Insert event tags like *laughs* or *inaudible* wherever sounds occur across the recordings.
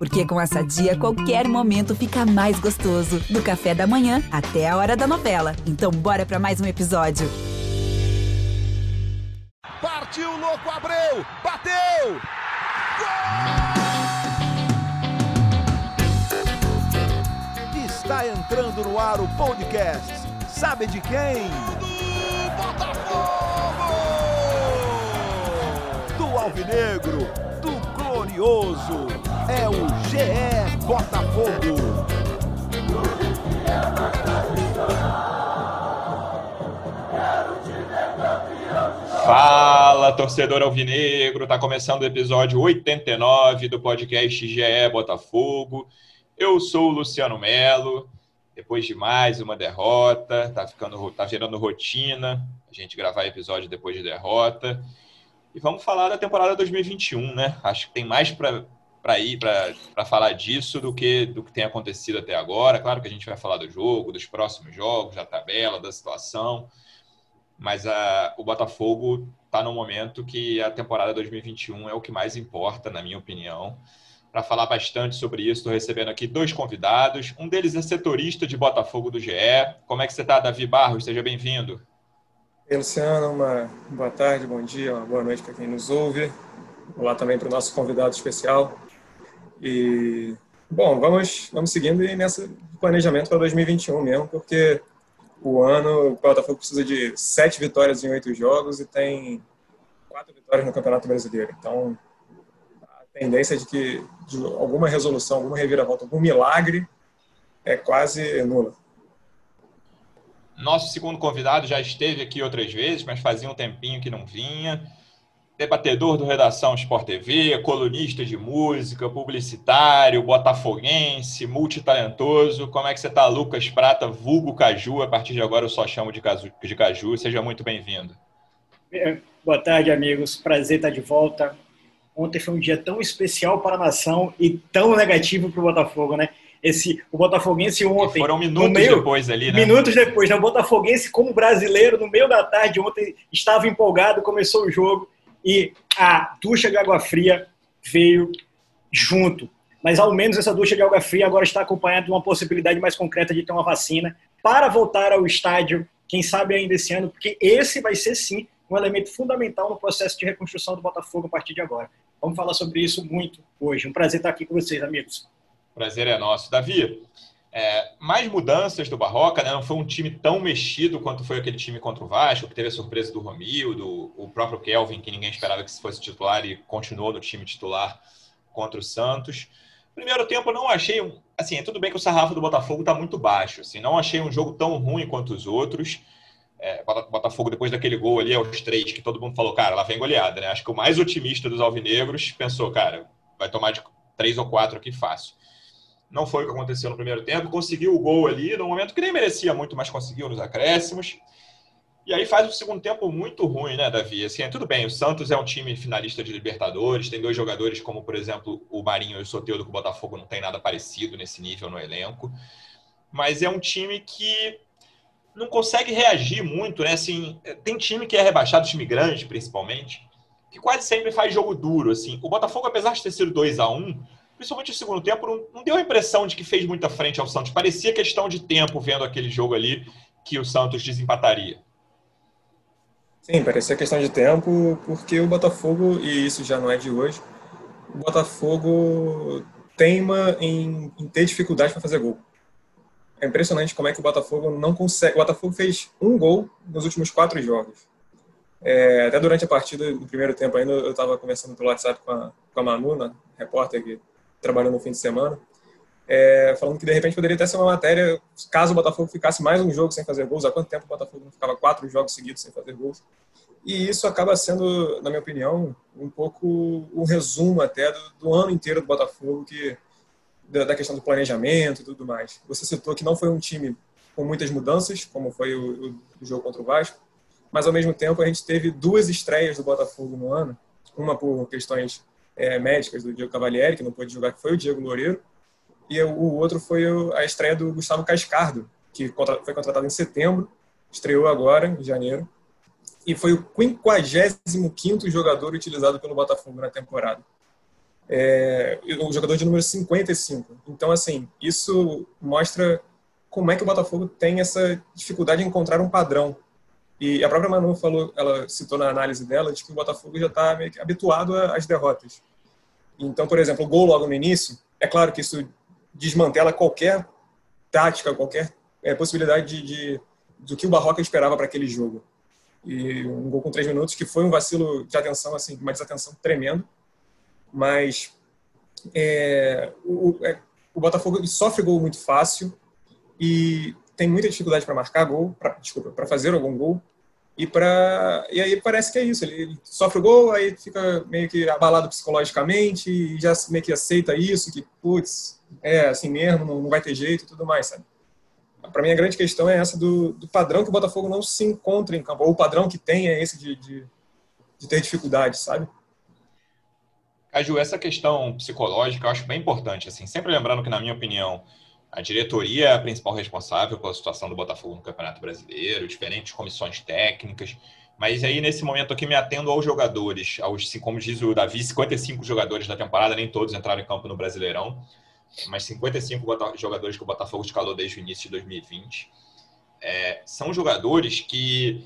Porque com essa dia, qualquer momento fica mais gostoso. Do café da manhã até a hora da novela. Então, bora para mais um episódio. Partiu, louco, Abreu! Bateu! Gol! Está entrando no ar o podcast. Sabe de quem? Do Botafogo! Do Alvinegro, do Glorioso. É o GE Botafogo. Fala, torcedor alvinegro! Tá começando o episódio 89 do podcast GE Botafogo. Eu sou o Luciano Melo. Depois de mais uma derrota, tá ficando, tá virando rotina a gente gravar episódio depois de derrota. E vamos falar da temporada 2021, né? Acho que tem mais para ir para falar disso do que do que tem acontecido até agora. Claro que a gente vai falar do jogo, dos próximos jogos, da tabela, da situação mas a, o Botafogo está no momento que a temporada 2021 é o que mais importa, na minha opinião. Para falar bastante sobre isso, estou recebendo aqui dois convidados. Um deles é setorista de Botafogo do GE. Como é que você está, Davi Barros? Seja bem-vindo. Oi, Luciano. Uma boa tarde, bom dia, uma boa noite para quem nos ouve. Olá também para o nosso convidado especial. E, bom, vamos, vamos seguindo nesse planejamento para 2021 mesmo, porque o ano, o Botafogo precisa de sete vitórias em oito jogos e tem quatro vitórias no Campeonato Brasileiro. Então, a tendência de que de alguma resolução, alguma reviravolta, algum milagre é quase nula. Nosso segundo convidado já esteve aqui outras vezes, mas fazia um tempinho que não vinha debatedor do Redação Sport TV, colunista de música, publicitário, botafoguense, multitalentoso. Como é que você está, Lucas Prata, vulgo Caju? A partir de agora eu só chamo de Caju. De Caju. Seja muito bem-vindo. É, boa tarde, amigos. Prazer estar de volta. Ontem foi um dia tão especial para a nação e tão negativo para o Botafogo, né? Esse, o Botafoguense ontem. E foram minutos meio, depois ali, né? Minutos depois, né? O Botafoguense, como brasileiro, no meio da tarde, ontem estava empolgado, começou o jogo e a ducha de água fria veio junto. Mas ao menos essa ducha de água fria agora está acompanhada de uma possibilidade mais concreta de ter uma vacina para voltar ao estádio, quem sabe ainda esse ano, porque esse vai ser sim um elemento fundamental no processo de reconstrução do Botafogo a partir de agora. Vamos falar sobre isso muito hoje. Um prazer estar aqui com vocês, amigos. Prazer é nosso. Davi, é, mais mudanças do Barroca, né? não foi um time tão mexido quanto foi aquele time contra o Vasco, que teve a surpresa do Romildo, o próprio Kelvin, que ninguém esperava que fosse titular e continuou no time titular contra o Santos. Primeiro tempo, não achei. Assim, é tudo bem que o sarrafo do Botafogo está muito baixo. Assim, não achei um jogo tão ruim quanto os outros. É, Botafogo, depois daquele gol ali aos três, que todo mundo falou, cara, lá vem goleada, né? Acho que o mais otimista dos alvinegros pensou, cara, vai tomar de três ou quatro aqui fácil. Não foi o que aconteceu no primeiro tempo. Conseguiu o gol ali, no momento que nem merecia muito, mas conseguiu nos acréscimos. E aí faz um segundo tempo muito ruim, né, Davi? Assim, é tudo bem, o Santos é um time finalista de Libertadores, tem dois jogadores como, por exemplo, o Marinho e o Soteldo, que o Botafogo não tem nada parecido nesse nível no elenco. Mas é um time que não consegue reagir muito, né? Assim, tem time que é rebaixado, time grande, principalmente, que quase sempre faz jogo duro, assim. O Botafogo, apesar de ter sido 2 a 1 principalmente no segundo tempo, não, não, deu a impressão de que fez muita frente ao Santos. Parecia questão de tempo vendo aquele jogo ali que o Santos desempataria. Sim, parecia questão de tempo, porque o Botafogo, e isso já não é de hoje, o Botafogo teima em, em ter dificuldade para fazer gol. É impressionante como é que o Botafogo não consegue. O Botafogo fez um gol nos últimos quatro jogos. É, até durante a partida do primeiro tempo ainda, eu estava conversando pelo WhatsApp com a, com a Manu, né, repórter que trabalhando no fim de semana, é, falando que de repente poderia até ser uma matéria, caso o Botafogo ficasse mais um jogo sem fazer gols, há quanto tempo o Botafogo não ficava quatro jogos seguidos sem fazer gols? E isso acaba sendo, na minha opinião, um pouco um resumo até do, do ano inteiro do Botafogo, que, da, da, questão do planejamento e tudo mais. Você citou que não foi um time com muitas mudanças, como foi o, o, o jogo contra o Vasco, mas ao mesmo tempo a gente teve duas estreias do Botafogo no ano, uma por questões é, médicas do Diego Cavalieri, que não pôde jogar, que foi o Diego Loureiro, e o outro foi a estreia do Gustavo Cascardo, que foi contratado em setembro, estreou agora, em janeiro, e foi o 55 jogador utilizado pelo Botafogo na temporada. é, o jogador de número 55. Então, assim, isso mostra como é que o Botafogo tem essa dificuldade de encontrar um padrão. E a própria Manu falou, ela citou na análise dela, de que o Botafogo já está habituado às derrotas. Então, por exemplo, o gol logo no início, é claro que isso desmantela qualquer tática, qualquer é, possibilidade de, de, do que o Barroca esperava para aquele jogo. E um gol com três minutos, que foi um vacilo de atenção, assim, uma desatenção tremendo. Mas é, o, é, o Botafogo sofre gol muito fácil e tem muita dificuldade para marcar gol, pra, desculpa, para fazer algum gol. E, pra, e aí parece que é isso, ele, sofre o gol, aí fica meio que abalado psicologicamente e já meio que aceita isso, que, putz, é assim mesmo, não, não vai ter jeito e tudo mais, sabe? Para mim a grande questão é essa do, do, padrão que o Botafogo não se encontra em campo, ou o padrão que tem é esse de, de, de ter dificuldade, sabe? Caju, essa questão psicológica eu acho bem importante, assim, sempre lembrando que, na minha opinião, a diretoria é a principal responsável pela situação do Botafogo no Campeonato Brasileiro, diferentes comissões técnicas, mas aí nesse momento aqui me atendo aos jogadores, aos, como diz o Davi, 55 jogadores da temporada, nem todos entraram em campo no Brasileirão, mas 55 jogadores que o Botafogo escalou desde o início de 2020. É, são jogadores que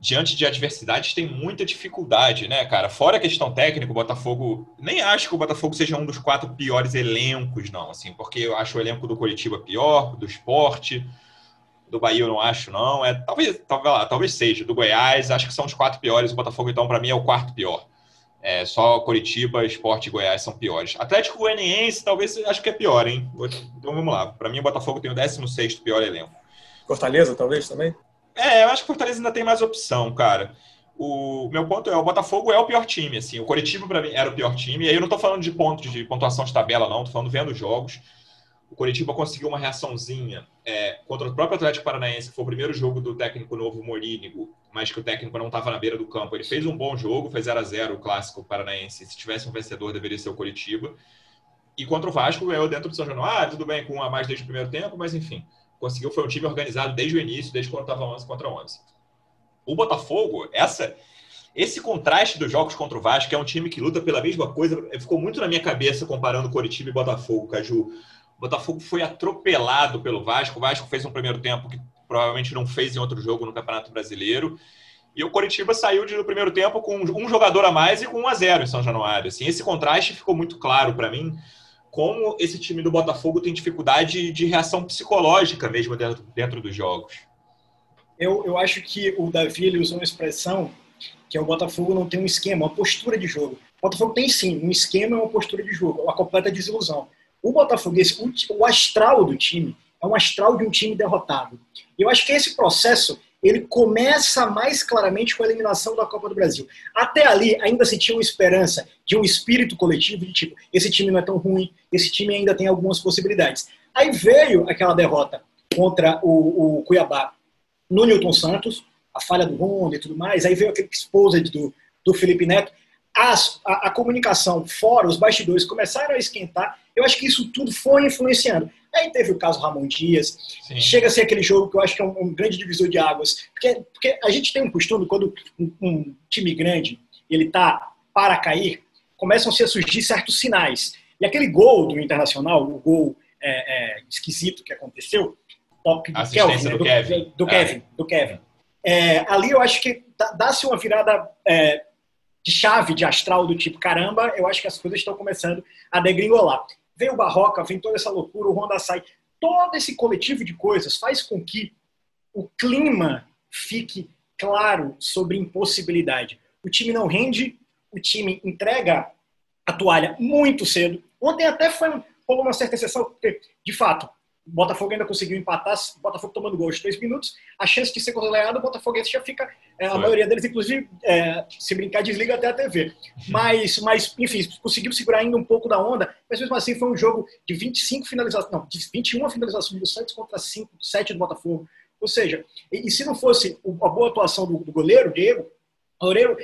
diante de adversidades, tem muita dificuldade, né, cara? Fora a questão técnica, o Botafogo. Nem acho que o Botafogo seja um dos quatro piores elencos, não, assim, porque eu acho o elenco do Curitiba pior, do esporte. Do Bahia eu não acho, não. É, talvez, talvez, lá, talvez seja. Do Goiás, acho que são os quatro piores. O Botafogo, então, para mim, é o quarto pior. É, só Curitiba, Esporte e Goiás são piores. Atlético Goianiense, talvez acho que é pior, hein? Então vamos lá. Para mim, o Botafogo tem o 16 pior elenco. Fortaleza, talvez também? É, eu acho que o Fortaleza ainda tem mais opção, cara. O meu ponto é, o Botafogo é o pior time, assim. O Coritiba, para mim, era o pior time. E aí eu não tô falando de pontos, de pontuação de tabela, não. Tô falando vendo jogos. O Coritiba conseguiu uma reaçãozinha é, contra o próprio Atlético Paranaense, que foi o primeiro jogo do técnico novo Morínigo, mas que o técnico não estava na beira do campo. Ele fez um bom jogo, fez 0 a 0 o clássico paranaense. Se tivesse um vencedor, deveria ser o Coritiba. E contra o Vasco, ganhou dentro do São Januário, ah, tudo bem, com um a mais desde o primeiro tempo, mas enfim conseguiu, foi um time organizado desde o início, desde quando estava 11 contra 11. O Botafogo, essa, esse contraste dos jogos contra o Vasco, que é um time que luta pela mesma coisa, ficou muito na minha cabeça comparando Coritiba e Botafogo, Caju. O Botafogo foi atropelado pelo Vasco, o Vasco fez um primeiro tempo que provavelmente não fez em outro jogo no Campeonato Brasileiro, e o Coritiba saiu de, no primeiro tempo com um jogador a mais e com 1 a 0 em São Januário. Assim, esse contraste ficou muito claro para mim como esse time do Botafogo tem dificuldade de reação psicológica mesmo dentro, dentro dos jogos. Eu, eu acho que o Davi ele usou uma expressão que é o Botafogo não tem um esquema, uma postura de jogo. O Botafogo tem sim um esquema e uma postura de jogo, uma completa desilusão. O Botafoguense, o, o astral do time, é um astral de um time derrotado. Eu acho que esse processo ele começa mais claramente com a eliminação da Copa do Brasil. Até ali, ainda se tinha uma esperança de um espírito coletivo de tipo, esse time não é tão ruim, esse time ainda tem algumas possibilidades. Aí veio aquela derrota contra o, o Cuiabá no Newton Santos, a falha do Ronda e tudo mais, aí veio aquele exposed do, do Felipe Neto, as, a, a, comunicação fora, os bastidores começaram a esquentar, eu acho que isso tudo foi influenciando. Aí teve o caso Ramon Dias, Sim. chega a ser aquele jogo que eu acho que é um, um, grande divisor de águas, porque, porque a gente tem um costume, quando um, um time grande ele tá para cair, começam -se a surgir certos sinais. E aquele gol do Internacional, o gol é, é, esquisito que aconteceu, toque do Kelvin, né? do, Kevin. do, Kevin, é. do Kevin. É, ali eu acho que dá-se uma virada é, de chave de astral do tipo, caramba, eu acho que as coisas estão começando a degringolar. Vem o Barroca, vem toda essa loucura, o Honda sai. Todo esse coletivo de coisas faz com que o clima fique claro sobre impossibilidade. O time não rende, o time entrega a toalha muito cedo. Ontem até foi um, uma certa exceção, porque, de fato, o Botafogo ainda conseguiu empatar, o Botafogo tomando gol de três minutos, a chance de ser goleado, o Botafogo já fica, é, a maioria deles, inclusive, é, se brincar, desliga até a TV. Mas, mas, enfim, conseguiu segurar ainda um pouco da onda, mas mesmo assim foi um jogo de 25 finalizações, não, de 21 finalizações do Santos contra 5, 7 do Botafogo. Ou seja, e, e se não fosse a boa atuação do, do goleiro, Diego, Loureiro,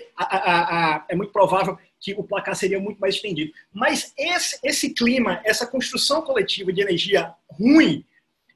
é muito provável que o placar seria muito mais estendido. Mas esse, esse clima, essa construção coletiva de energia ruim,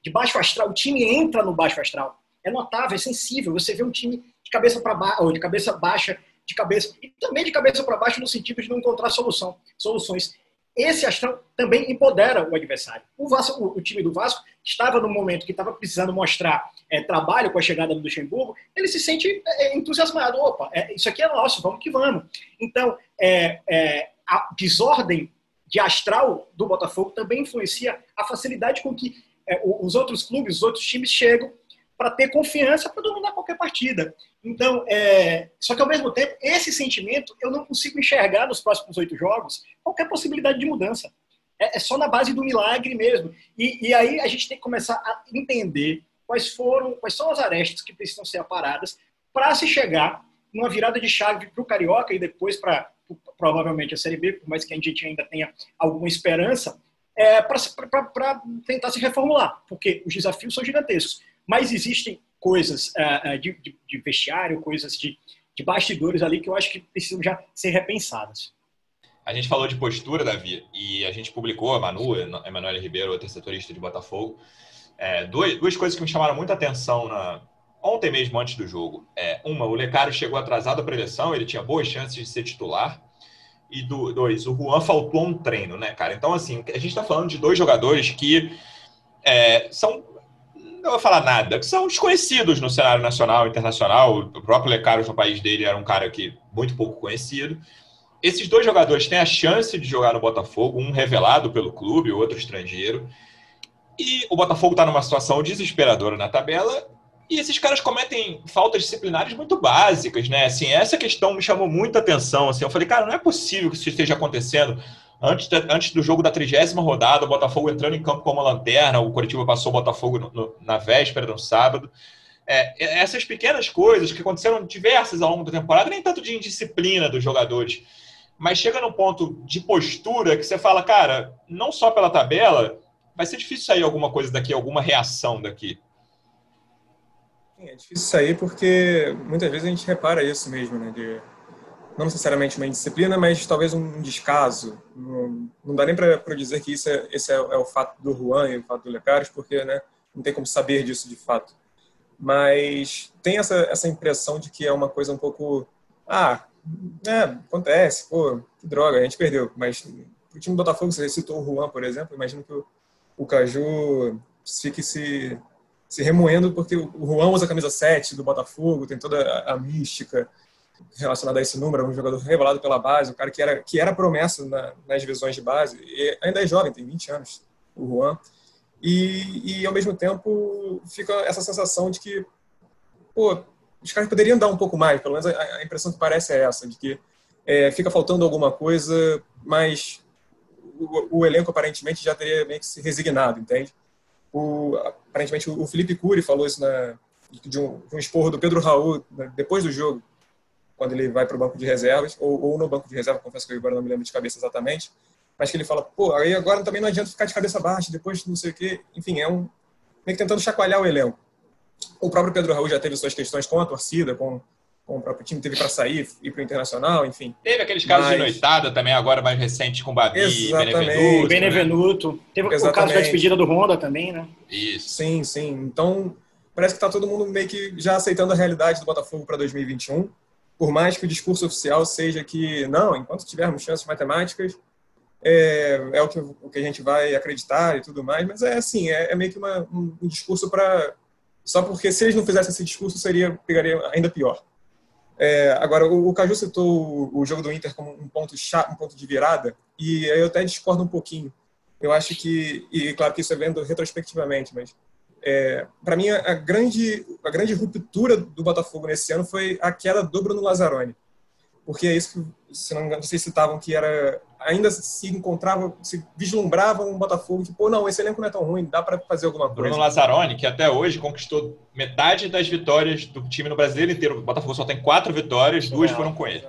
de baixo astral, o time entra no baixo astral. É notável, é sensível. Você vê um time de cabeça para baixo, ou de cabeça baixa, de cabeça, e também de cabeça para baixo no sentido de não encontrar solução, soluções. Esse astral também empodera o adversário. O, Vasco, o, o time do Vasco estava no momento que estava precisando mostrar é, trabalho com a chegada do Luxemburgo, ele se sente é, entusiasmado. Opa, é, isso aqui é nosso, vamos que vamos. Então, é, é, a desordem de astral do Botafogo também influencia a facilidade com que é, os outros clubes, os outros times chegam para ter confiança para dominar qualquer partida. Então, é... só que ao mesmo tempo, esse sentimento eu não consigo enxergar nos próximos oito jogos qualquer possibilidade de mudança. É, é só na base do milagre mesmo. E, e, aí a gente tem que começar a entender quais foram, quais são as arestas que precisam ser aparadas para se chegar numa virada de chave para o Carioca e depois para provavelmente a Série B, por mais que a gente ainda tenha alguma esperança, é, para tentar se reformular, porque os desafios são gigantescos. Mas existem coisas uh, de, de, de, vestiário, coisas de, de bastidores ali que eu acho que precisam já ser repensadas. A gente falou de postura, Davi, e a gente publicou, a Manu, Emanuel Ribeiro, outro setorista de Botafogo, é, duas, duas coisas que me chamaram muita atenção na, ontem mesmo, antes do jogo. É, uma, o Lecário chegou atrasado para a eleição, ele tinha boas chances de ser titular. E do, dois, o Juan faltou um treino, né, cara? Então, assim, a gente está falando de dois jogadores que é, são não vou falar nada, que são desconhecidos no cenário nacional e internacional. O próprio Lecaros no país dele era um cara que muito pouco conhecido. Esses dois jogadores têm a chance de jogar no Botafogo, um revelado pelo clube, o outro estrangeiro. E o Botafogo está numa situação desesperadora na tabela. E esses caras cometem faltas disciplinares muito básicas, né? Assim, essa questão me chamou muita atenção. Assim, eu falei, cara, não é possível que isso esteja acontecendo Antes, de, antes do jogo da trigésima rodada, o Botafogo entrando em campo como lanterna, o Curitiba passou o Botafogo no, no, na véspera, no sábado. É, essas pequenas coisas que aconteceram diversas ao longo da temporada, nem tanto de indisciplina dos jogadores, mas chega num ponto de postura que você fala, cara, não só pela tabela, vai ser difícil sair alguma coisa daqui, alguma reação daqui. É difícil sair porque muitas vezes a gente repara isso mesmo, né? De não necessariamente uma indisciplina, mas talvez um descaso. Não, não dá nem para dizer que isso é, esse é, é, o fato do Juan e o fato do Lecaros, porque né, não tem como saber disso de fato. Mas tem essa, essa impressão de que é uma coisa um pouco. Ah, é, acontece, pô, que droga, a gente perdeu. Mas o time do Botafogo, você citou o Juan, por exemplo, imagino que o, o Caju fique se, se remoendo porque o Juan usa a camisa 7 do Botafogo, tem toda a, a mística relacionado a esse número, um jogador revelado pela base, um cara que era, que era promessa na, nas divisões de base, e ainda é jovem, tem 20 anos, o Juan. E, e ao mesmo tempo fica essa sensação de que, pô, os caras poderiam dar um pouco mais, pelo menos a, a impressão que parece é essa, de que é, fica faltando alguma coisa, mas o, o, elenco aparentemente já teria meio que se resignado, entende? O, aparentemente o Felipe Cury falou isso na, de, um, de um esporro do Pedro Raul né, depois do jogo, quando ele vai para o banco de reservas, ou, ou, no banco de reserva, confesso que eu agora não me lembro de cabeça exatamente, mas que ele fala, pô, aí agora também não adianta ficar de cabeça baixa, depois não sei o quê. Enfim, é um. meio que tentando chacoalhar o elenco. O próprio Pedro Raul já teve suas questões com a torcida, com, com o próprio time, teve para sair, ir para o Internacional, enfim. Teve aqueles casos mas... de noitada também, agora mais recente com o Babi, Exatamente. Benevenuto. Benevenuto. Né? Teve Exatamente. o caso da despedida do Honda também, né? Isso. Sim, sim. Então, parece que está todo mundo meio que já aceitando a realidade do Botafogo para 2021 por mais que o discurso oficial seja que, não, enquanto tivermos chances matemáticas, é, é o, que, o que a gente vai acreditar e tudo mais, mas é assim, é, é meio que uma, um, um, discurso para. Só porque se eles não fizessem esse discurso, seria pegaria ainda pior. É, agora, o, o Caju citou o, o, jogo do Inter como um ponto chato, um ponto de virada, e eu até discordo um pouquinho. Eu acho que, e claro que isso é vendo retrospectivamente, mas é, para mim, a grande, a grande ruptura do Botafogo nesse ano foi a queda do Bruno Lazzaroni. Porque é isso que, se não vocês citavam, que era ainda se encontrava, se vislumbrava um Botafogo que, pô, não, esse elenco não é tão ruim, dá para fazer alguma coisa. Bruno Lazzaroni, que até hoje conquistou metade das vitórias do time no brasileiro inteiro. O Botafogo só tem quatro vitórias, duas foram com ele.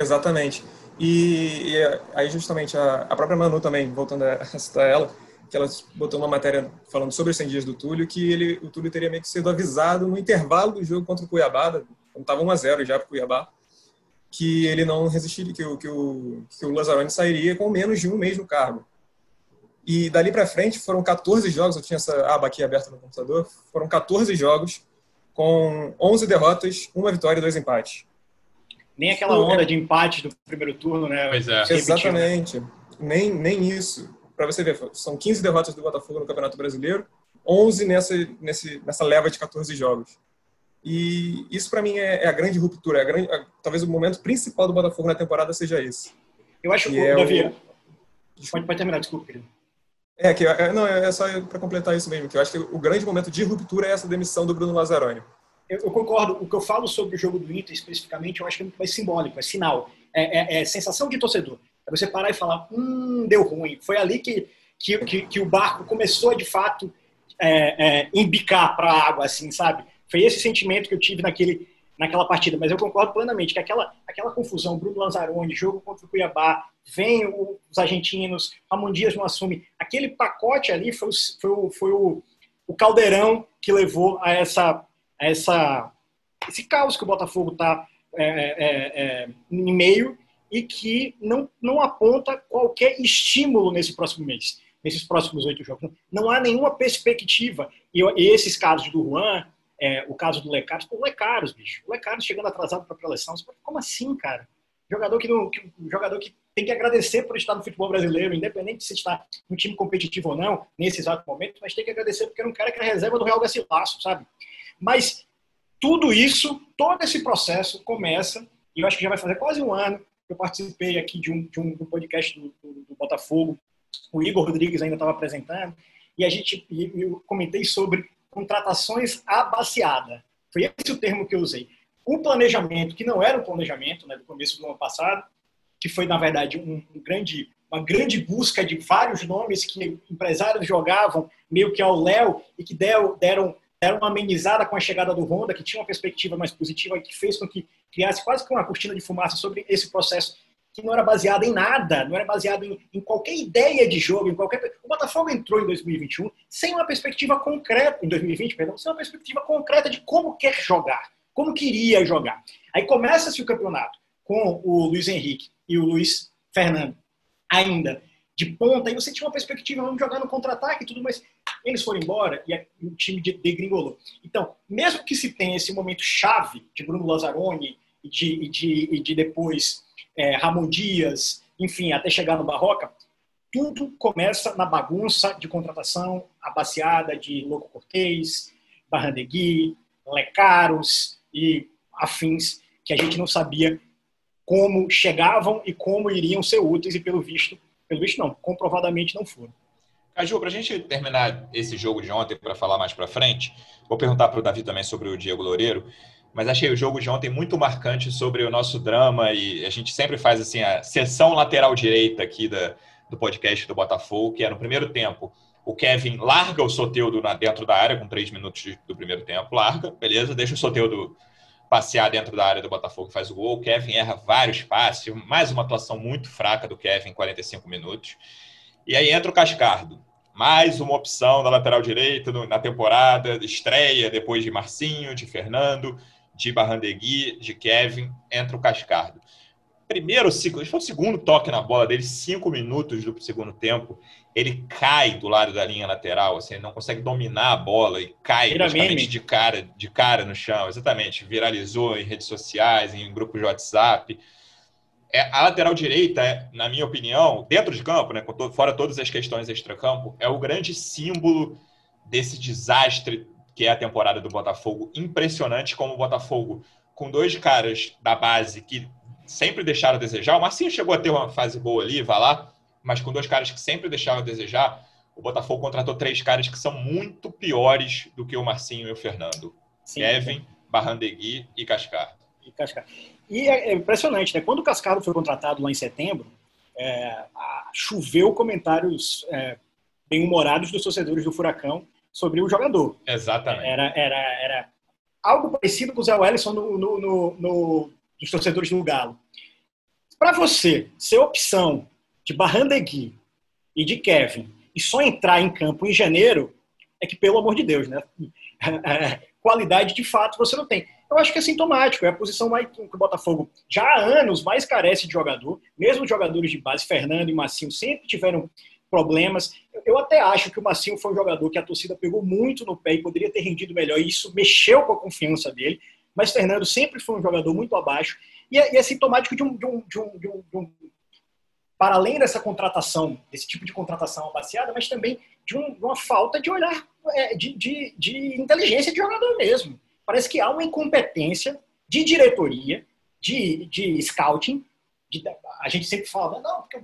Exatamente. E, e aí, justamente, a, a própria Manu também, voltando a citar ela, que ela botou uma matéria falando sobre os 100 dias do Túlio, que ele, o Túlio teria meio que sido avisado no intervalo do jogo contra o Cuiabá, quando estava 1 a 0 já para o Cuiabá, que ele não resistiria, que o, que o, que o Lazzaroni sairia com menos de um mês no cargo. E dali para frente foram 14 jogos, eu tinha essa aba aqui aberta no computador, foram 14 jogos com 11 derrotas, uma vitória e dois empates. Nem aquela onda de empate do primeiro turno, né? Pois é. Exatamente. Nem, nem isso. Para você ver, são 15 derrotas do Botafogo no Campeonato Brasileiro, 11 nessa, nesse, nessa leva de 14 jogos. E isso, para mim, é, é, a grande ruptura. É a grande, a, talvez o momento principal do Botafogo na temporada seja esse. Eu acho que, é Davi, o... pode, pode terminar, desculpa, querido. É, que, é, não, é só para completar isso mesmo, que eu acho que o grande momento de ruptura é essa demissão do Bruno Lazzaroni. Eu, eu, concordo. O que eu falo sobre o jogo do Inter especificamente, eu acho que é muito mais simbólico, é sinal. É, é, é sensação de torcedor. É você parar e falar, hum, deu ruim. Foi ali que, que, que, que o barco começou de fato, é, é, embicar para a água, assim, sabe? Foi esse sentimento que eu tive naquele, naquela partida. Mas eu concordo plenamente que aquela, aquela confusão, Bruno Lanzaroni, jogo contra o Cuiabá, vem os argentinos, Ramon Dias não assume. Aquele pacote ali foi, foi, o, foi o, o caldeirão que levou a essa, a essa esse caos que o Botafogo está é, é, é, em meio e que não, não aponta qualquer estímulo nesse próximo mês, nesses próximos oito jogos. Não há nenhuma perspectiva. E, e esses casos do Juan, é, o caso do Lecaros, pô, Lecaros, bicho. O Lecaros chegando atrasado para a preleção. Como assim, cara? Jogador que, não, que, jogador que tem que agradecer por estar no futebol brasileiro, independente de se está no time competitivo ou não, nesse exato momento, mas tem que agradecer porque era um cara que era reserva do Real Gacilaço, sabe? Mas tudo isso, todo esse processo começa, e eu acho que já vai fazer quase um ano eu participei aqui de um, de um, podcast do, do, do Botafogo, o Igor Rodrigues ainda estava apresentando, e a gente, eu comentei sobre contratações abaciada. Foi esse o termo que eu usei. O planejamento, que não era um planejamento né, do começo do ano passado, que foi, na verdade, um, um grande, uma grande busca de vários nomes que empresários jogavam meio que ao Léo e que deram, deram uma amenizada com a chegada do Honda, que tinha uma perspectiva mais positiva e que fez com que criasse quase que uma cortina de fumaça sobre esse processo que não era baseado em nada, não era baseado em, em, qualquer ideia de jogo, em qualquer. O Botafogo entrou em 2021 sem uma perspectiva concreta, em 2020, perdão, sem uma perspectiva concreta de como quer jogar, como queria jogar. Aí começa-se o campeonato com o Luiz Henrique e o Luiz Fernando ainda de ponta, e você tinha uma perspectiva, vamos jogar no contra-ataque e tudo, mas eles foram embora e o time degringolou. Então, mesmo que se tenha esse momento chave de Bruno Lazzaroni e de, e de, e de depois é, Ramon Dias, enfim, até chegar no Barroca, tudo começa na bagunça de contratação, a de Louco Cortez, Barrandegui, Lecaros e afins, que a gente não sabia como chegavam e como iriam ser úteis, e pelo visto, pelo visto não, comprovadamente não foram. Caju, para a gente terminar esse jogo de ontem, para falar mais para frente, vou perguntar para o Davi também sobre o Diego Loureiro mas achei o jogo de ontem muito marcante sobre o nosso drama e a gente sempre faz assim a sessão lateral direita aqui da, do podcast do Botafogo, que é no primeiro tempo. O Kevin larga o Soteudo dentro da área com três minutos do primeiro tempo, larga, beleza, deixa o Soteudo passear dentro da área do Botafogo faz o gol. O Kevin erra vários passes, mais uma atuação muito fraca do Kevin em 45 minutos. E aí entra o Cascardo, mais uma opção da lateral direita na temporada, estreia depois de Marcinho, de Fernando de Barrandegui, de Kevin, entra o Cascardo. Primeiro ciclo, foi o segundo toque na bola dele, cinco minutos do segundo tempo. Ele cai do lado da linha lateral, assim, ele não consegue dominar a bola e cai praticamente de cara, de cara no chão. Exatamente, viralizou em redes sociais, em grupos de WhatsApp. É, a lateral direita, na minha opinião, dentro de campo, né, fora todas as questões extra-campo, é o grande símbolo desse desastre que é a temporada do Botafogo, impressionante como o Botafogo, com dois caras da base que sempre deixaram a desejar, o Marcinho chegou a ter uma fase boa ali, vai lá, mas com dois caras que sempre deixaram a desejar, o Botafogo contratou três caras que são muito piores do que o Marcinho e o Fernando. Sim, Kevin, Barrandegui e Cascar. E Cascar. E é, é impressionante, né? Quando o Cascaro foi contratado lá em setembro, é, choveu comentários é, bem-humorados dos torcedores do Furacão sobre o jogador. Exatamente. Era, era, era algo parecido com o Zé Wellison no, no, no, no dos torcedores do Galo. Para você ser opção de Barrandegui e de Kevin e só entrar em campo em janeiro, é que, pelo amor de Deus, né? *laughs* Qualidade de fato você não tem. Eu acho que é sintomático, é a posição mais, que o Botafogo já há anos mais carece de jogador, mesmo os jogadores de base, Fernando e Massinho, sempre tiveram problemas. Eu até acho que o Massinho foi um jogador que a torcida pegou muito no pé e poderia ter rendido melhor, e isso mexeu com a confiança dele. Mas Fernando sempre foi um jogador muito abaixo. e é, e é sintomático de um, de um, de um, de um, de um para além dessa contratação, desse tipo de contratação abaciada, mas também de, um, uma falta de olhar, é, de, de, de, inteligência de jogador mesmo. Parece que há uma incompetência de diretoria, de, de scouting. De, a gente sempre fala, não, porque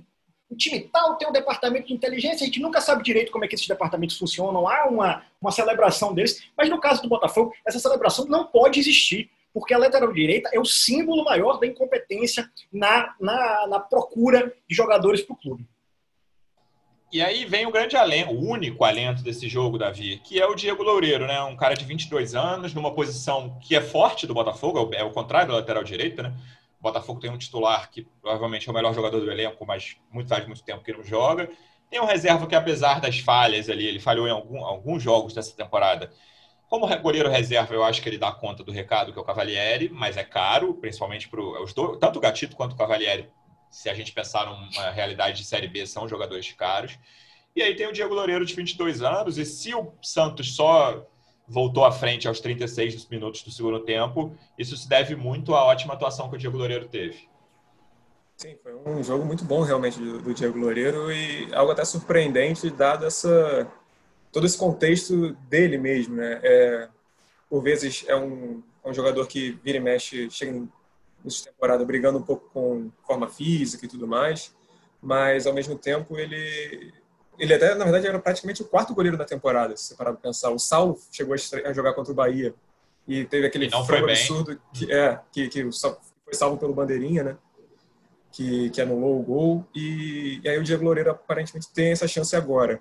o time tal tem um departamento de inteligência, a gente nunca sabe direito como é que esses departamentos funcionam, há uma, uma celebração deles, mas no caso do Botafogo, essa celebração não pode existir porque a lateral direita é o símbolo maior da incompetência na, na, na procura de jogadores para o clube. E aí vem o grande alento, o único alento desse jogo, Davi, que é o Diego Loureiro, né? Um cara de 22 anos, numa posição que é forte do Botafogo, é o contrário da lateral direita, né? Botafogo tem um titular que provavelmente é o melhor jogador do elenco, mas muito faz muito tempo que não joga. Tem um reserva que, apesar das falhas ali, ele falhou em algum, alguns jogos dessa temporada, como goleiro reserva, eu acho que ele dá conta do recado, que é o Cavalieri, mas é caro, principalmente para os dois, tanto o Gatito quanto o Cavalieri, se a gente pensar numa realidade de Série B, são jogadores caros. E aí tem o Diego Loureiro, de 22 anos, e se o Santos só voltou à frente aos 36 minutos do segundo tempo, isso se deve muito à ótima atuação que o Diego Loureiro teve. Sim, foi um jogo muito bom realmente do, Diego Loureiro e algo até surpreendente, dado essa todo esse contexto dele mesmo, né? É, por vezes é um, é um jogador que vira e mexe, chega em temporada brigando um pouco com forma física e tudo mais, mas ao mesmo tempo ele ele até na verdade era praticamente o quarto goleiro da temporada, se você parar para pensar. O Saulo chegou a jogar contra o Bahia e teve aquele frango absurdo que é que, que foi salvo pelo bandeirinha, né? Que, que anulou o gol e, e aí o Diego Loureiro aparentemente tem essa chance agora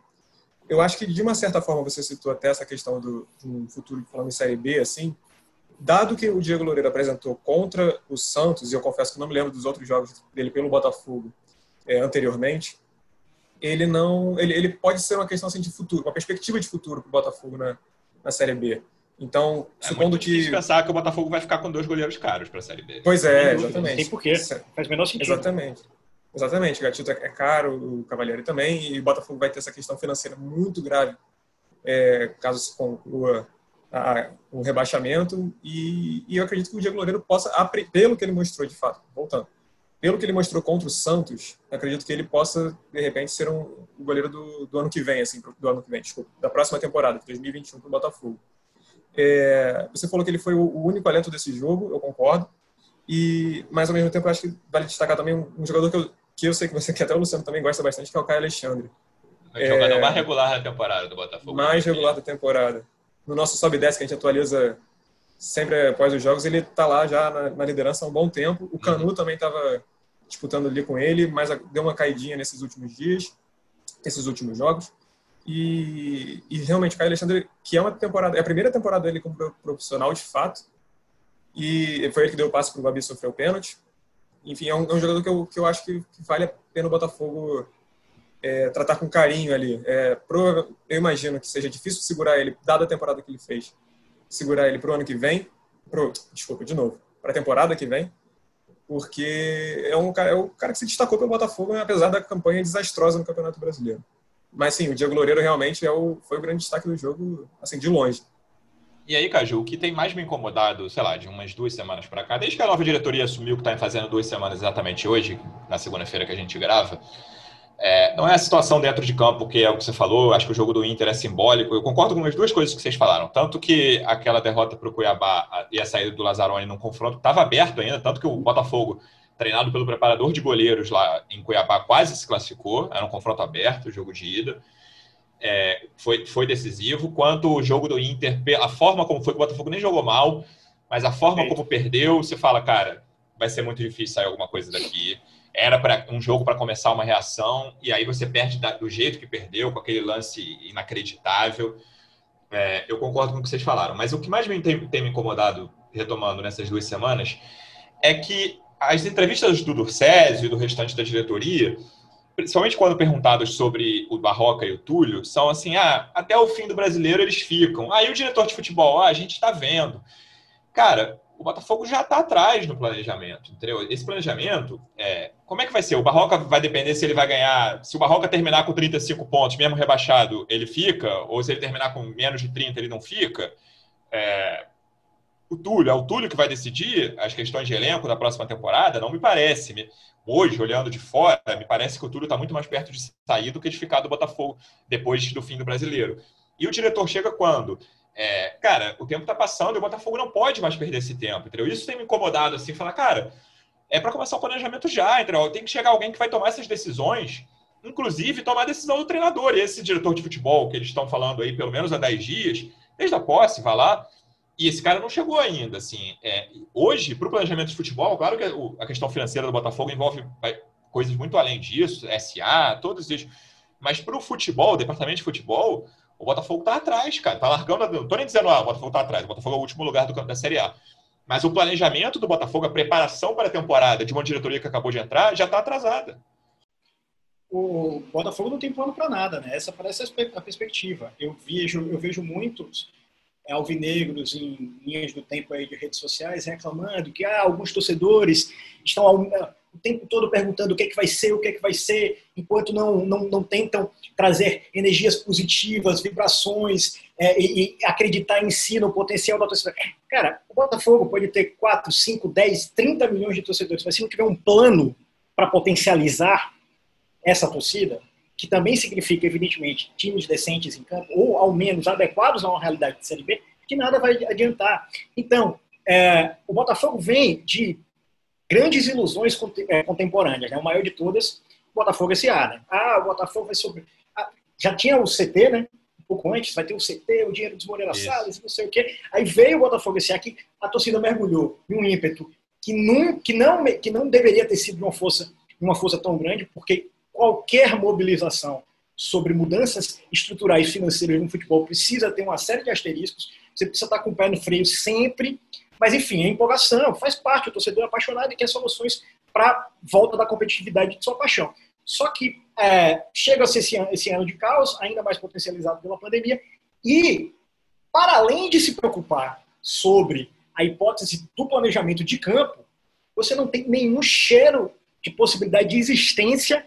eu acho que de uma certa forma você citou até essa questão do, do futuro falando em série B assim dado que o Diego Loureiro apresentou contra o Santos e eu confesso que não me lembro dos outros jogos dele pelo Botafogo é, anteriormente ele não ele, ele pode ser uma questão assim, de futuro uma perspectiva de futuro para o Botafogo na, na série B. Então é supondo que pensar que o Botafogo vai ficar com dois goleiros caros para a série B. Pois é exatamente. tem porquê. Faz menor sentido. Exatamente. Exatamente, o Gatito é caro, o Cavalieri também, e o Botafogo vai ter essa questão financeira muito grave é, caso se conclua a, o rebaixamento. E, e, eu acredito que o Diego Loureiro possa, pelo que ele mostrou de fato, voltando, pelo que ele mostrou contra o Santos, acredito que ele possa, de repente, ser um, o goleiro do, do ano que vem, assim, do ano que vem, desculpa, da próxima temporada, de 2021, para o Botafogo. É, você falou que ele foi o único alento desse jogo, eu concordo. E, mas ao mesmo tempo, eu acho que vale destacar também um, um jogador que eu, que eu sei que você, que até o Luciano também gosta bastante, que é o Caio Alexandre. O é, jogador mais regular da temporada do Botafogo. Mais regular da temporada. No nosso sobe 10 que a gente atualiza sempre após os jogos, ele está lá já na, na, liderança há um bom tempo. O Canu uhum. também estava disputando ali com ele, mas deu uma caidinha nesses últimos dias, esses últimos jogos. E, e realmente, Caio Alexandre, que é uma temporada, é a primeira temporada dele como profissional de fato, e foi ele que deu o passe para o Babi sofrer o pênalti enfim, é um, é um, jogador que eu, que eu acho que, que vale a pena o Botafogo é, tratar com carinho ali. É, pro, eu imagino que seja difícil segurar ele, dada a temporada que ele fez, segurar ele para o ano que vem, pro, desculpa, de novo, para a temporada que vem, porque é um cara, é o cara que se destacou pelo Botafogo, apesar da campanha desastrosa no Campeonato Brasileiro. Mas sim, o Diego Loureiro realmente é o, foi o grande destaque do jogo, assim, de longe. E aí, Caju, o que tem mais me incomodado, sei lá, de umas duas semanas para cá, desde que a nova diretoria assumiu que está fazendo duas semanas exatamente hoje, na segunda-feira que a gente grava, é, não é a situação dentro de campo, que é o que você falou, acho que o jogo do Inter é simbólico. Eu concordo com as duas coisas que vocês falaram. Tanto que aquela derrota para o Cuiabá e a saída do Lazzaroni num confronto estava aberto ainda, tanto que o Botafogo, treinado pelo preparador de goleiros lá em Cuiabá, quase se classificou, era um confronto aberto, jogo de ida é, foi, foi decisivo, quanto o jogo do Inter, a forma como foi, o Botafogo nem jogou mal, mas a forma como perdeu, você fala, cara, vai ser muito difícil sair alguma coisa daqui. Era para um jogo para começar uma reação, e aí você perde da, do jeito que perdeu, com aquele lance inacreditável. É, eu concordo com o que vocês falaram, mas o que mais me tem, tem me incomodado, retomando nessas duas semanas, é que as entrevistas do Durcésio e do restante da diretoria principalmente quando perguntados sobre o Barroca e o Túlio, são assim: ah, até o fim do brasileiro eles ficam. Aí o diretor de futebol, ah, a gente está vendo. Cara, o Botafogo já está atrás no planejamento, entendeu? Esse planejamento, é, como é que vai ser? O Barroca vai depender se ele vai ganhar. Se o Barroca terminar com 35 pontos, mesmo rebaixado, ele fica? Ou se ele terminar com menos de 30, ele não fica? É, o Túlio, é o Túlio que vai decidir as questões de elenco da próxima temporada? Não me parece. Hoje, olhando de fora, me parece que o Túlio está muito mais perto de sair do que de ficar do Botafogo depois do fim do brasileiro. E o diretor chega quando? É, cara, o tempo está passando e o Botafogo não pode mais perder esse tempo, entendeu? Isso tem me incomodado, assim, falar, cara, é para começar o planejamento já, entendeu? Tem que chegar alguém que vai tomar essas decisões, inclusive tomar a decisão do treinador. E esse diretor de futebol que eles estão falando aí, pelo menos há 10 dias, desde a posse, vai lá, e esse cara não chegou ainda, assim. É, hoje, para o planejamento de futebol, claro que a questão financeira do Botafogo envolve coisas muito além disso, SA, todos isso. Mas para o futebol, departamento de futebol, o Botafogo tá atrás, cara. Tá largando. Não tô nem dizendo, ah, o Botafogo tá atrás. O Botafogo é o último lugar do da Série A. Mas o planejamento do Botafogo, a preparação para a temporada de uma diretoria que acabou de entrar, já está atrasada. O Botafogo não tem plano para nada, né? Essa parece a perspectiva. Eu vejo, eu vejo muitos alvinegros em linhas do tempo aí de redes sociais reclamando que ah, alguns torcedores estão o tempo todo perguntando o que é que vai ser, o que é que vai ser, enquanto não, não, não tentam trazer energias positivas, vibrações é, e, e, acreditar em si, no potencial da torcida. Cara, o Botafogo pode ter 4, 5, 10, 30 milhões de torcedores, mas se não tiver um plano para potencializar essa torcida, que também significa, evidentemente, times decentes em campo, ou ao menos adequados a uma realidade de Série B, que nada vai adiantar. Então, é, o Botafogo vem de grandes ilusões é, contemporâneas. Né? O maior de todas, o Botafogo S.A. Né? Ah, o Botafogo vai sobre... Ah, já tinha o CT, né? Um pouco antes, vai ter o CT, o dinheiro dos Moreira Salles, não sei o quê. Aí veio o Botafogo S.A. que a torcida mergulhou em um ímpeto que não, que não, que não deveria ter sido uma força, uma força tão grande, porque qualquer mobilização sobre mudanças estruturais financeiras no futebol precisa ter uma série de asteriscos, você precisa estar com o pé no freio sempre, mas, enfim, é empolgação, faz parte. O torcedor é apaixonado e quer soluções para volta da competitividade de sua paixão. Só que é, chega-se esse, esse ano de caos, ainda mais potencializado pela pandemia, e, para além de se preocupar sobre a hipótese do planejamento de campo, você não tem nenhum cheiro de possibilidade de existência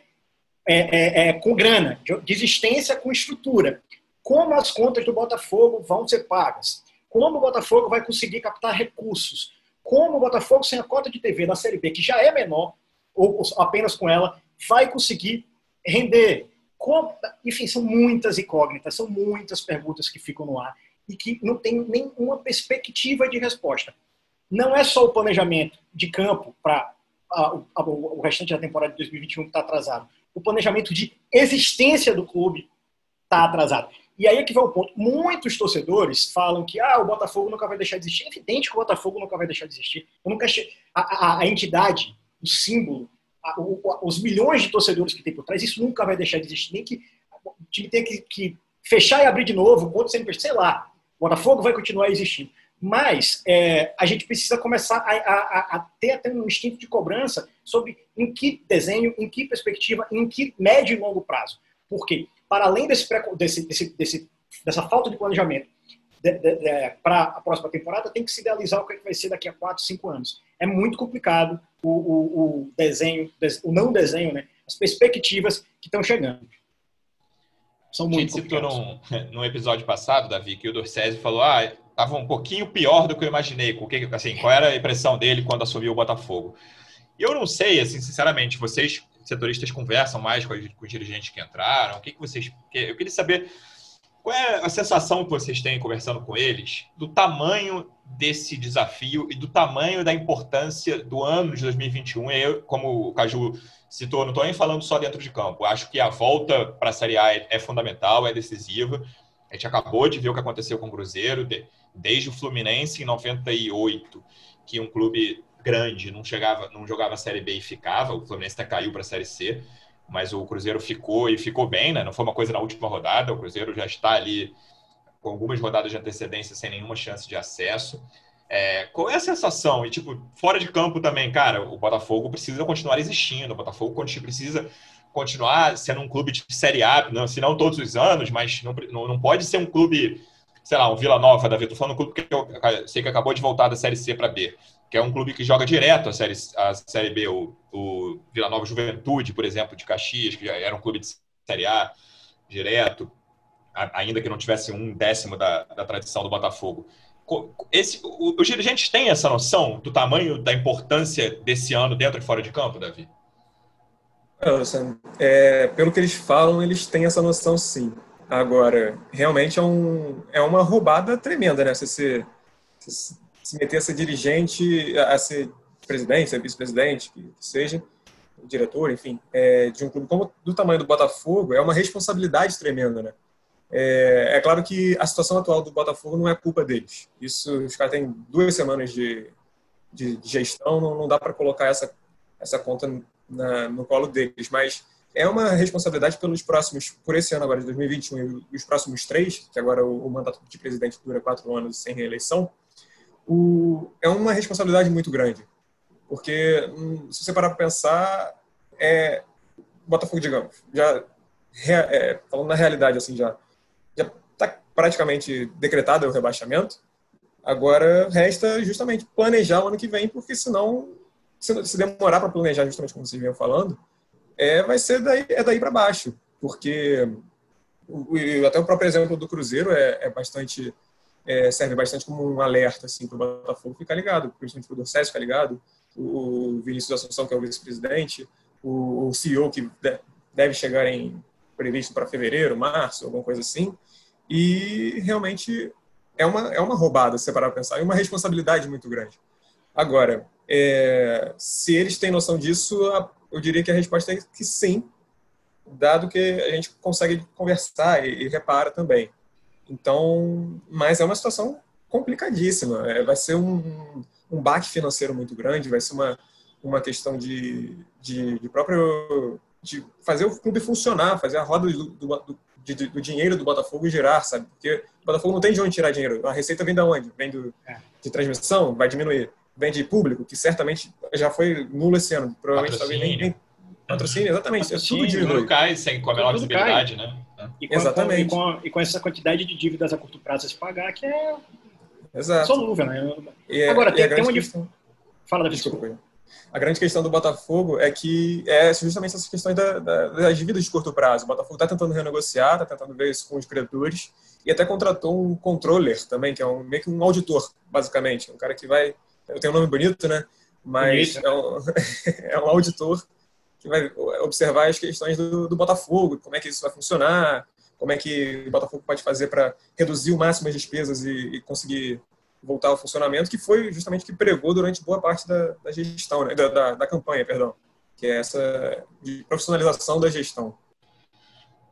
é, é, é, com grana, de existência com estrutura. Como as contas do Botafogo vão ser pagas? Como o Botafogo vai conseguir captar recursos, como o Botafogo, sem a cota de TV da Série B, que já é menor, ou apenas com ela, vai conseguir render. Como, enfim, são muitas incógnitas, são muitas perguntas que ficam no ar e que não tem nenhuma perspectiva de resposta. Não é só o planejamento de campo para o restante da temporada de 2021 que está atrasado. O planejamento de existência do clube está atrasado. E aí é que vai o ponto. Muitos torcedores falam que ah, o Botafogo nunca vai deixar de existir. É evidente que o Botafogo nunca vai deixar de existir. Eu nunca a, a, a entidade, o símbolo, a, o, os milhões de torcedores que tem por trás, isso nunca vai deixar de existir. Nem que o time tenha que, que fechar e abrir de novo, quanto sempre, sei lá. O Botafogo vai continuar existindo. Mas é, a gente precisa começar a, a, a, ter até um instinto de cobrança sobre em que desenho, em que perspectiva, em que médio e longo prazo. Por quê? Para além desse, desse, desse, dessa falta de planejamento para a próxima temporada, tem que se idealizar o que vai ser daqui a 4, 5 anos. É muito complicado o, o, o desenho, o não desenho, né? as perspectivas que estão chegando. São muito A gente citou num, num episódio passado, Davi, que o Dorcésio falou ah, estava um pouquinho pior do que eu imaginei. Assim, qual era a impressão dele quando assumiu o Botafogo? Eu não sei, assim, sinceramente, vocês setoristas conversam mais com, com os dirigentes que entraram? O que, que vocês. Eu queria saber qual é a sensação que vocês têm conversando com eles do tamanho desse desafio e do tamanho da importância do ano de 2021. Eu, como o Caju citou, não estou nem falando só dentro de campo. Acho que a volta para a Série A é, é, fundamental, é decisiva. A gente acabou de ver o que aconteceu com o Cruzeiro, desde o Fluminense em 98, que um clube grande, não chegava, não jogava a Série B e ficava. O Fluminense até caiu para a Série C, mas o Cruzeiro ficou e ficou bem, né? Não foi uma coisa na última rodada. O Cruzeiro já está ali com algumas rodadas de antecedência sem nenhuma chance de acesso. É, qual é a sensação? E, tipo, fora de campo também, cara, o Botafogo precisa continuar existindo, o Botafogo precisa continuar sendo um clube de Série A, não, se não todos os anos, mas não, não, pode ser um clube, sei lá, um Vila Nova, Davi, tô falando um clube que eu sei que acabou de voltar da Série C para B que é um clube que joga direto a Série, a série B, o, o Vila Nova Juventude, por exemplo, de Caxias, que era um clube de Série A direto, ainda que não tivesse um décimo da, da tradição do Botafogo. esse, os dirigentes têm essa noção do tamanho da importância desse ano dentro e fora de campo, Davi? É, pelo que eles falam, eles têm essa noção sim. Agora, realmente é, um, é uma roubada tremenda, né? Você se, se, meter a ser dirigente, a ser presidente, ser vice-presidente, que seja, diretor, enfim, é, de um clube como do tamanho do Botafogo, é uma responsabilidade tremenda, né? É, é, claro que a situação atual do Botafogo não é culpa deles. Isso, os caras têm duas semanas de, de, de gestão, não, não dá para colocar essa, essa conta na, no colo deles, mas é uma responsabilidade pelos próximos, por esse ano agora de 2021 e os próximos três, que agora o, o mandato de presidente dura quatro anos sem reeleição, o, é uma responsabilidade muito grande. Porque, hum, se você parar para pensar, é, Botafogo, digamos, já, é, falando na realidade, assim, já já está praticamente decretado o rebaixamento. Agora resta justamente planejar o ano que vem, porque senão, se demorar para planejar, justamente como vocês vinham falando, é, vai ser daí, é daí para baixo. Porque até o próprio exemplo do Cruzeiro é, é bastante é, serve bastante como um alerta assim, para o Botafogo ficar ligado, principalmente para o Dorcés ficar ligado, o Vinícius Assunção, que é o vice-presidente, o, o CEO, que deve chegar em previsto para fevereiro, março, alguma coisa assim. E realmente é uma, é uma roubada, se parar para pensar, e uma responsabilidade muito grande. Agora, é, se eles têm noção disso, eu diria que a resposta é que sim, dado que a gente consegue conversar e, e repara também. Então, mas é uma situação complicadíssima. É, vai ser um, um baque financeiro muito grande, vai ser uma, uma questão de, de, de próprio de fazer o clube funcionar, fazer a roda do, do, do, do, dinheiro do Botafogo girar, sabe? Porque o Botafogo não tem de onde tirar dinheiro. A receita vem de onde? Vem do, é. de transmissão, vai diminuir. Vem de público, que certamente já foi nulo esse ano. Provavelmente talvez nem, nem patrocínio, exatamente. Patrocínio, é tudo diminui. Tudo cai sem, com a menor visibilidade, né? E exatamente. Com, e, com, e com essa quantidade de dívidas a curto prazo a se pagar, que é Exato. solúvel, né? É, Agora, tem, tem uma... Questão... Fala da desculpa. A grande questão do Botafogo é que é justamente essas questões da, da, das dívidas de curto prazo. O Botafogo está tentando renegociar, está tentando ver isso com os credores e até contratou um controller também, que é um, meio que um auditor, basicamente. Um cara que vai. Eu tenho um nome bonito, né? Mas é um, *laughs* é um auditor que vai observar as questões do, do Botafogo, como é que isso vai funcionar, como é que o Botafogo pode fazer para reduzir o máximo as despesas e, e conseguir voltar ao funcionamento, que foi justamente o que pregou durante boa parte da, da gestão, né? da, da, da, campanha, perdão, que é essa de profissionalização da gestão.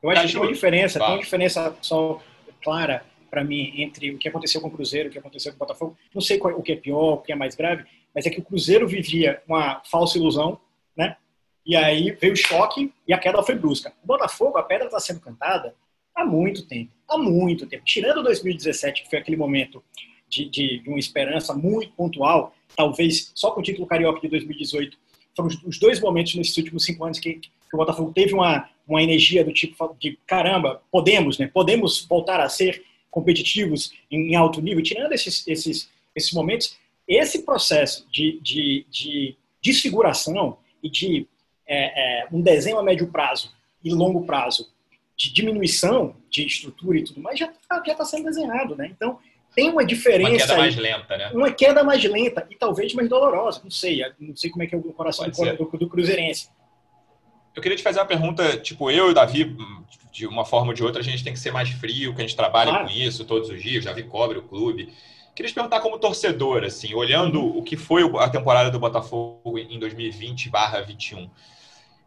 Eu acho que tem uma diferença, tem uma diferença só clara para mim entre o que aconteceu com o Cruzeiro o que aconteceu com o Botafogo. Não sei qual, o que é pior, o que é mais grave, mas é que o Cruzeiro vivia uma falsa ilusão, né? E aí veio o choque e a queda foi brusca. O Botafogo, a pedra está sendo cantada há muito tempo, há muito tempo. Tirando 2017, que foi aquele momento de, de, de uma esperança muito pontual, talvez só com o título carioca de 2018, foram os dois momentos nesses últimos cinco anos que, que o Botafogo teve uma, uma energia do tipo de caramba, podemos, né? Podemos voltar a ser competitivos em, em alto nível. Tirando esses, esses, esses momentos, esse processo de, de, de desfiguração e de é, é, um desenho a médio prazo e longo prazo de diminuição de estrutura e tudo mais já está já tá sendo desenhado, né? Então, tem uma diferença. Uma queda mais lenta, né? Uma queda mais lenta e talvez mais dolorosa. Não sei, não sei como é que é o coração do, do, do, Cruzeirense. Eu queria te fazer uma pergunta, tipo, eu e o Davi, de uma forma ou de outra, a gente tem que ser mais frio, que a gente trabalha claro. com isso todos os dias, o Davi cobre o clube. Queria te perguntar como torcedor, assim, olhando uhum. o que foi a temporada do Botafogo em 2020/21.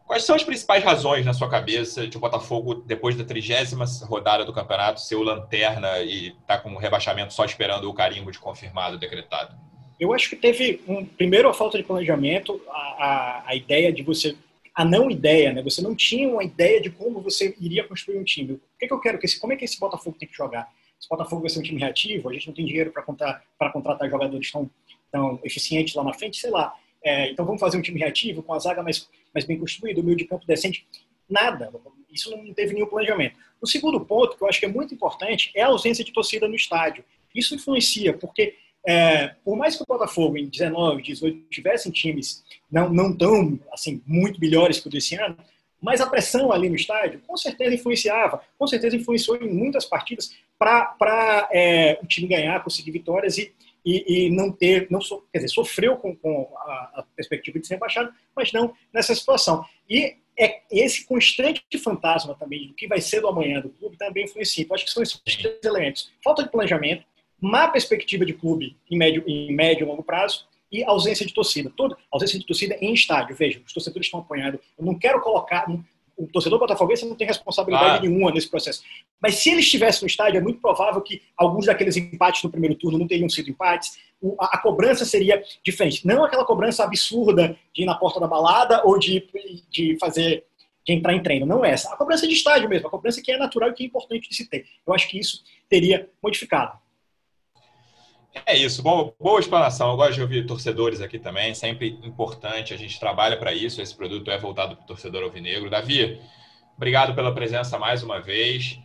Quais são as principais razões na sua cabeça de o Botafogo, depois da trigésima rodada do campeonato, ser o lanterna e estar tá com o rebaixamento só esperando o carimbo de confirmado decretado? Eu acho que teve, um, primeiro, a falta de planejamento, a, a, a, ideia de você. A não ideia, né? Você não tinha uma ideia de como você iria construir um time. O que, que eu quero que esse, como é que esse Botafogo tem que jogar? Esse Botafogo vai ser um time reativo, a gente não tem dinheiro para contratar jogadores tão, tão eficientes lá na frente, sei lá. É, então vamos fazer um time reativo, com a zaga mais, mais bem construída, o meio de campo decente. Nada. Isso não teve nenhum planejamento. O segundo ponto, que eu acho que é muito importante, é a ausência de torcida no estádio. Isso influencia, porque é, por mais que o Botafogo em 19, 18 tivessem times não, não tão assim, muito melhores que o desse ano, Mas a pressão ali no estádio, com certeza influenciava, com certeza influenciou em muitas partidas para é, o time ganhar, conseguir vitórias e, e, e não ter, não so, quer dizer, sofreu com, com a, a, perspectiva de ser rebaixado, mas não nessa situação. E é esse constante fantasma também do que vai ser do amanhã do clube também influencia. Então, acho que são esses três elementos: falta de planejamento, má perspectiva de clube em médio, em médio e longo prazo e ausência de torcida. Toda ausência de torcida em estádio. Veja, os torcedores estão apanhando. Eu não quero colocar. O torcedor botafoguense não tem responsabilidade nenhuma nesse processo. Mas se ele estivesse no estádio, é muito provável que alguns daqueles empates no primeiro turno não teriam sido empates. a, a, cobrança seria diferente. Não aquela cobrança absurda de ir na porta da balada ou de, de fazer de entrar em treino. Não é essa. A cobrança de estádio mesmo, a cobrança que é natural e que é importante de se ter. Eu acho que isso teria modificado. É isso, boa, boa explanação. Eu gosto de ouvir torcedores aqui também, sempre importante, a gente trabalha para isso, esse produto é voltado para o torcedor alvinegro. Davi, obrigado pela presença mais uma vez.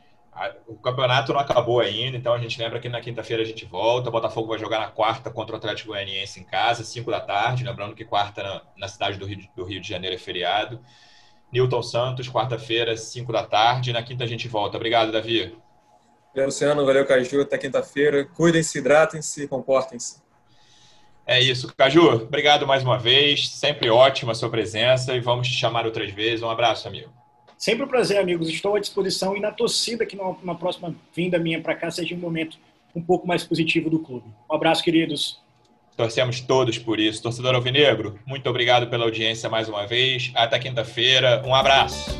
O campeonato não acabou ainda, então a gente lembra que na quinta-feira a gente volta. O Botafogo vai jogar na quarta contra o Atlético Goianiense em casa, 5 da tarde. Lembrando que quarta na, cidade do Rio, do Rio de Janeiro é feriado. Newton Santos, quarta-feira, 5 da tarde. Na quinta a gente volta. Obrigado, Davi. Valeu, Luciano. Valeu, Caju. Até quinta-feira. Cuidem-se, hidratem-se, comportem-se. É isso. Caju, obrigado mais uma vez. Sempre ótima a sua presença e vamos te chamar outras vezes. Um abraço, amigo. Sempre um prazer, amigos. Estou à disposição e na torcida que na próxima vinda minha para cá seja um momento um pouco mais positivo do clube. Um abraço, queridos. Torcemos todos por isso. Torcedor Alvinegro, muito obrigado pela audiência mais uma vez. Até quinta-feira. Um abraço.